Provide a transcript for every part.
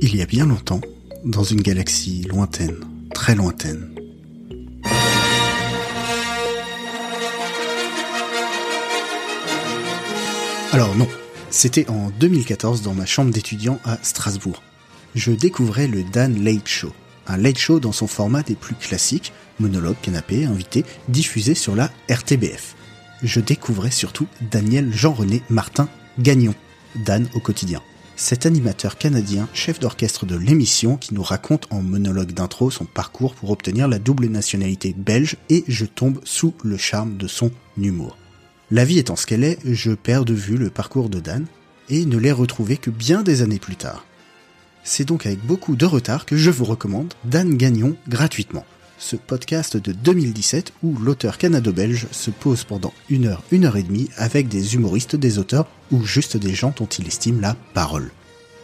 Il y a bien longtemps, dans une galaxie lointaine, très lointaine, Alors non, c'était en 2014 dans ma chambre d'étudiant à Strasbourg. Je découvrais le Dan Late Show, un late show dans son format des plus classiques, monologue, canapé, invité, diffusé sur la RTBF. Je découvrais surtout Daniel Jean-René Martin Gagnon, Dan au quotidien. Cet animateur canadien, chef d'orchestre de l'émission, qui nous raconte en monologue d'intro son parcours pour obtenir la double nationalité belge et je tombe sous le charme de son humour. La vie étant ce qu'elle est, je perds de vue le parcours de Dan et ne l'ai retrouvé que bien des années plus tard. C'est donc avec beaucoup de retard que je vous recommande Dan Gagnon gratuitement, ce podcast de 2017 où l'auteur canado-belge se pose pendant une heure, une heure et demie avec des humoristes, des auteurs ou juste des gens dont il estime la parole.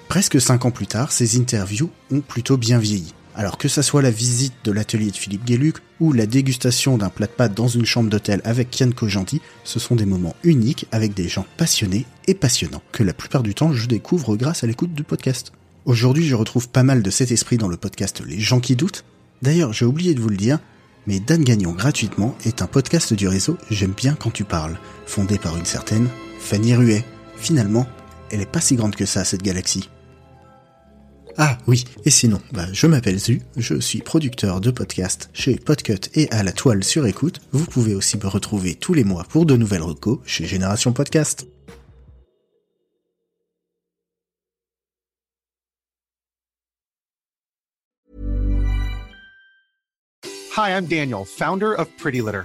Presque cinq ans plus tard, ces interviews ont plutôt bien vieilli. Alors que ça soit la visite de l'atelier de Philippe Gueluc ou la dégustation d'un plat de pâtes dans une chambre d'hôtel avec Kian Kojandi, ce sont des moments uniques avec des gens passionnés et passionnants, que la plupart du temps je découvre grâce à l'écoute du podcast. Aujourd'hui je retrouve pas mal de cet esprit dans le podcast Les gens qui doutent. D'ailleurs j'ai oublié de vous le dire, mais Dan Gagnon gratuitement est un podcast du réseau J'aime bien quand tu parles, fondé par une certaine Fanny Ruet. Finalement, elle est pas si grande que ça cette galaxie. Ah oui, et sinon, bah, je m'appelle Zu, je suis producteur de podcasts chez Podcut et à la toile sur écoute. Vous pouvez aussi me retrouver tous les mois pour de nouvelles recos chez Génération Podcast. Hi, I'm Daniel, founder of Pretty Litter.